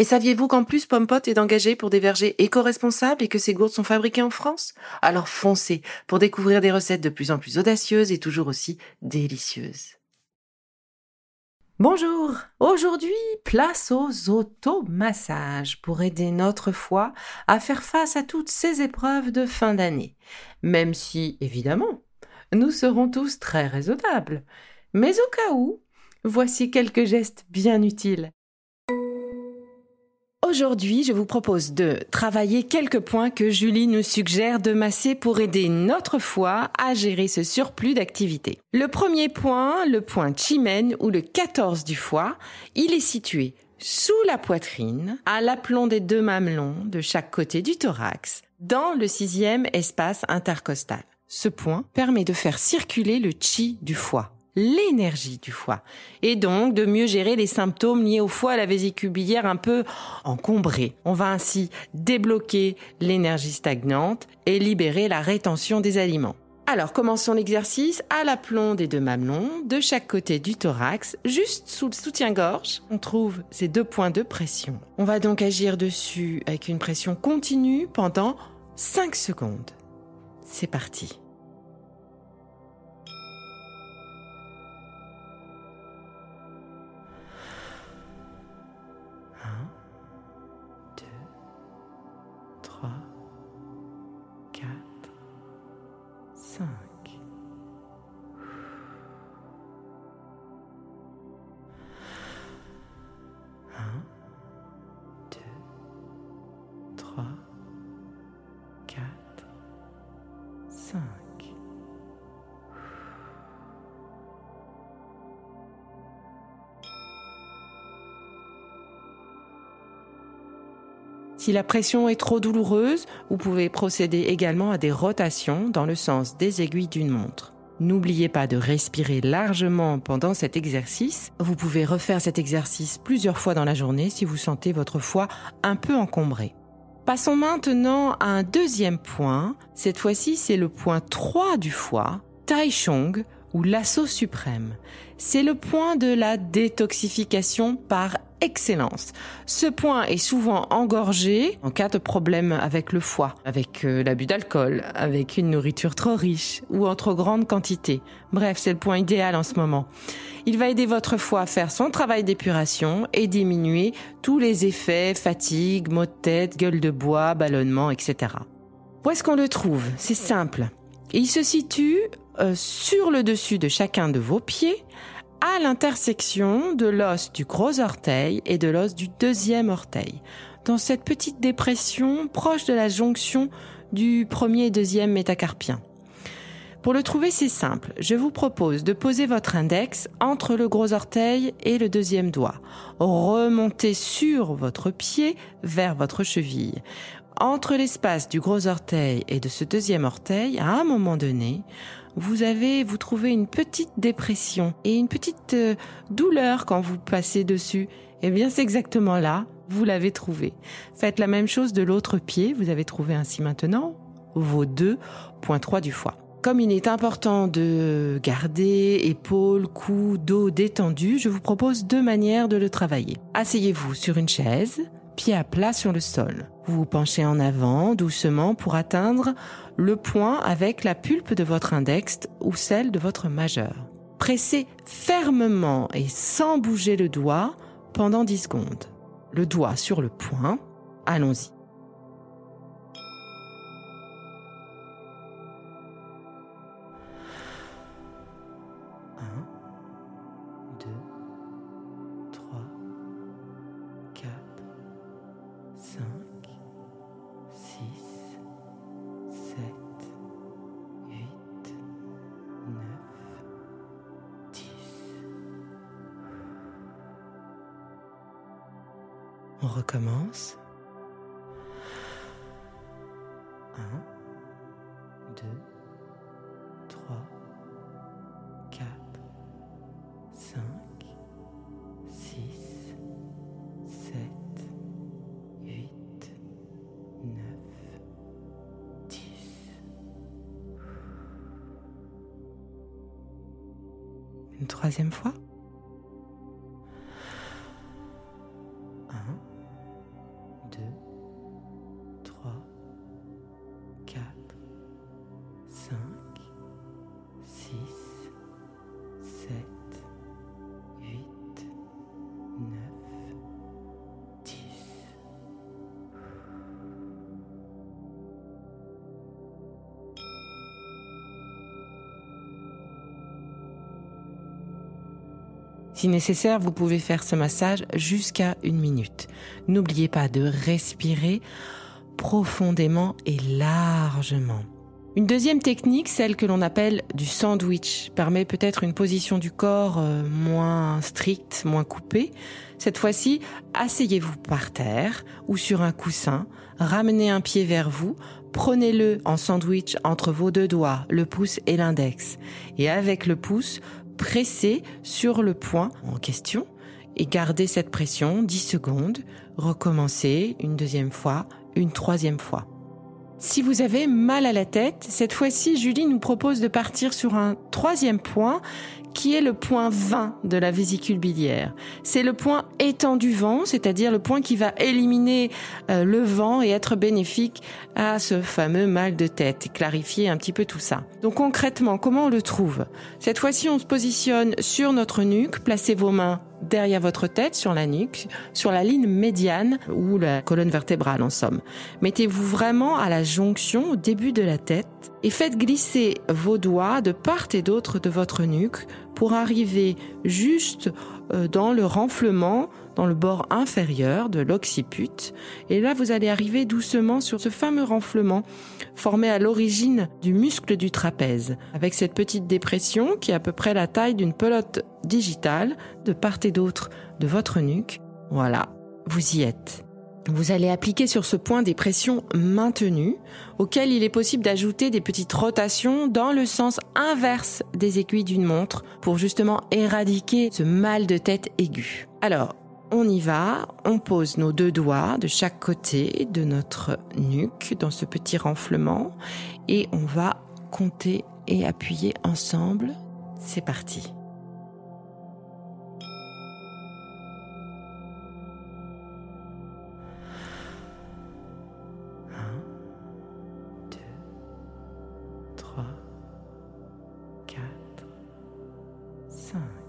Et saviez-vous qu'en plus Pompot est engagé pour des vergers éco-responsables et que ces gourdes sont fabriquées en France? Alors foncez pour découvrir des recettes de plus en plus audacieuses et toujours aussi délicieuses. Bonjour Aujourd'hui, place aux automassages pour aider notre foie à faire face à toutes ces épreuves de fin d'année. Même si, évidemment, nous serons tous très raisonnables. Mais au cas où, voici quelques gestes bien utiles. Aujourd'hui, je vous propose de travailler quelques points que Julie nous suggère de masser pour aider notre foie à gérer ce surplus d'activité. Le premier point, le point Chimène ou le 14 du foie, il est situé sous la poitrine, à l'aplomb des deux mamelons de chaque côté du thorax, dans le sixième espace intercostal. Ce point permet de faire circuler le chi du foie l'énergie du foie et donc de mieux gérer les symptômes liés au foie à la vésicule biliaire un peu encombrée. On va ainsi débloquer l'énergie stagnante et libérer la rétention des aliments. Alors commençons l'exercice à l'aplomb des deux mamelons, de chaque côté du thorax, juste sous le soutien-gorge. On trouve ces deux points de pression. On va donc agir dessus avec une pression continue pendant 5 secondes. C'est parti. 5. Si la pression est trop douloureuse, vous pouvez procéder également à des rotations dans le sens des aiguilles d'une montre. N'oubliez pas de respirer largement pendant cet exercice. Vous pouvez refaire cet exercice plusieurs fois dans la journée si vous sentez votre foie un peu encombré. Passons maintenant à un deuxième point. Cette fois-ci, c'est le point 3 du foie, Tai Chong ou l'assaut suprême. C'est le point de la détoxification par excellence. Ce point est souvent engorgé en cas de problème avec le foie, avec euh, l'abus d'alcool, avec une nourriture trop riche ou en trop grande quantité. Bref, c'est le point idéal en ce moment. Il va aider votre foie à faire son travail d'épuration et diminuer tous les effets, fatigue, maux de tête, gueule de bois, ballonnement, etc. Où est-ce qu'on le trouve? C'est simple. Il se situe euh, sur le dessus de chacun de vos pieds à l'intersection de l'os du gros orteil et de l'os du deuxième orteil, dans cette petite dépression proche de la jonction du premier et deuxième métacarpien. Pour le trouver, c'est simple. Je vous propose de poser votre index entre le gros orteil et le deuxième doigt. Remontez sur votre pied vers votre cheville. Entre l'espace du gros orteil et de ce deuxième orteil, à un moment donné, vous avez, vous trouvez une petite dépression et une petite euh, douleur quand vous passez dessus. Eh bien, c'est exactement là, vous l'avez trouvé. Faites la même chose de l'autre pied, vous avez trouvé ainsi maintenant vos deux points 3 du foie. Comme il est important de garder épaules, cou, dos détendus, je vous propose deux manières de le travailler. Asseyez-vous sur une chaise, pied à plat sur le sol. Vous vous penchez en avant doucement pour atteindre le point avec la pulpe de votre index ou celle de votre majeur. Pressez fermement et sans bouger le doigt pendant 10 secondes. Le doigt sur le point. Allons-y. 5, 6, 7, 8, 9, 10. On recommence. 1, 2, troisième fois. Si nécessaire, vous pouvez faire ce massage jusqu'à une minute. N'oubliez pas de respirer profondément et largement. Une deuxième technique, celle que l'on appelle du sandwich, permet peut-être une position du corps euh, moins stricte, moins coupée. Cette fois-ci, asseyez-vous par terre ou sur un coussin, ramenez un pied vers vous, prenez-le en sandwich entre vos deux doigts, le pouce et l'index, et avec le pouce, pressez sur le point en question et gardez cette pression 10 secondes, recommencez une deuxième fois, une troisième fois. Si vous avez mal à la tête, cette fois-ci, Julie nous propose de partir sur un troisième point qui est le point 20 de la vésicule biliaire. C'est le point étendu vent, c'est-à-dire le point qui va éliminer euh, le vent et être bénéfique à ce fameux mal de tête et clarifier un petit peu tout ça. Donc concrètement, comment on le trouve? Cette fois-ci, on se positionne sur notre nuque, placez vos mains derrière votre tête, sur la nuque, sur la ligne médiane ou la colonne vertébrale en somme. Mettez-vous vraiment à la jonction au début de la tête et faites glisser vos doigts de part et d'autre de votre nuque pour arriver juste euh, dans le renflement, dans le bord inférieur de l'occiput. Et là, vous allez arriver doucement sur ce fameux renflement formé à l'origine du muscle du trapèze, avec cette petite dépression qui est à peu près la taille d'une pelote digitale de part et d'autre de votre nuque. Voilà, vous y êtes. Vous allez appliquer sur ce point des pressions maintenues, auxquelles il est possible d'ajouter des petites rotations dans le sens inverse des aiguilles d'une montre pour justement éradiquer ce mal de tête aigu. Alors, on y va, on pose nos deux doigts de chaque côté de notre nuque dans ce petit renflement et on va compter et appuyer ensemble. C'est parti. 5.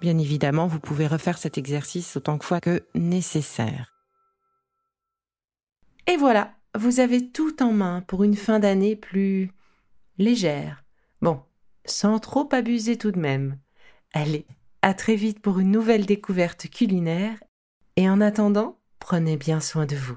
Bien évidemment, vous pouvez refaire cet exercice autant de fois que nécessaire. Et voilà, vous avez tout en main pour une fin d'année plus légère. Bon, sans trop abuser tout de même. Allez, à très vite pour une nouvelle découverte culinaire. Et en attendant, prenez bien soin de vous.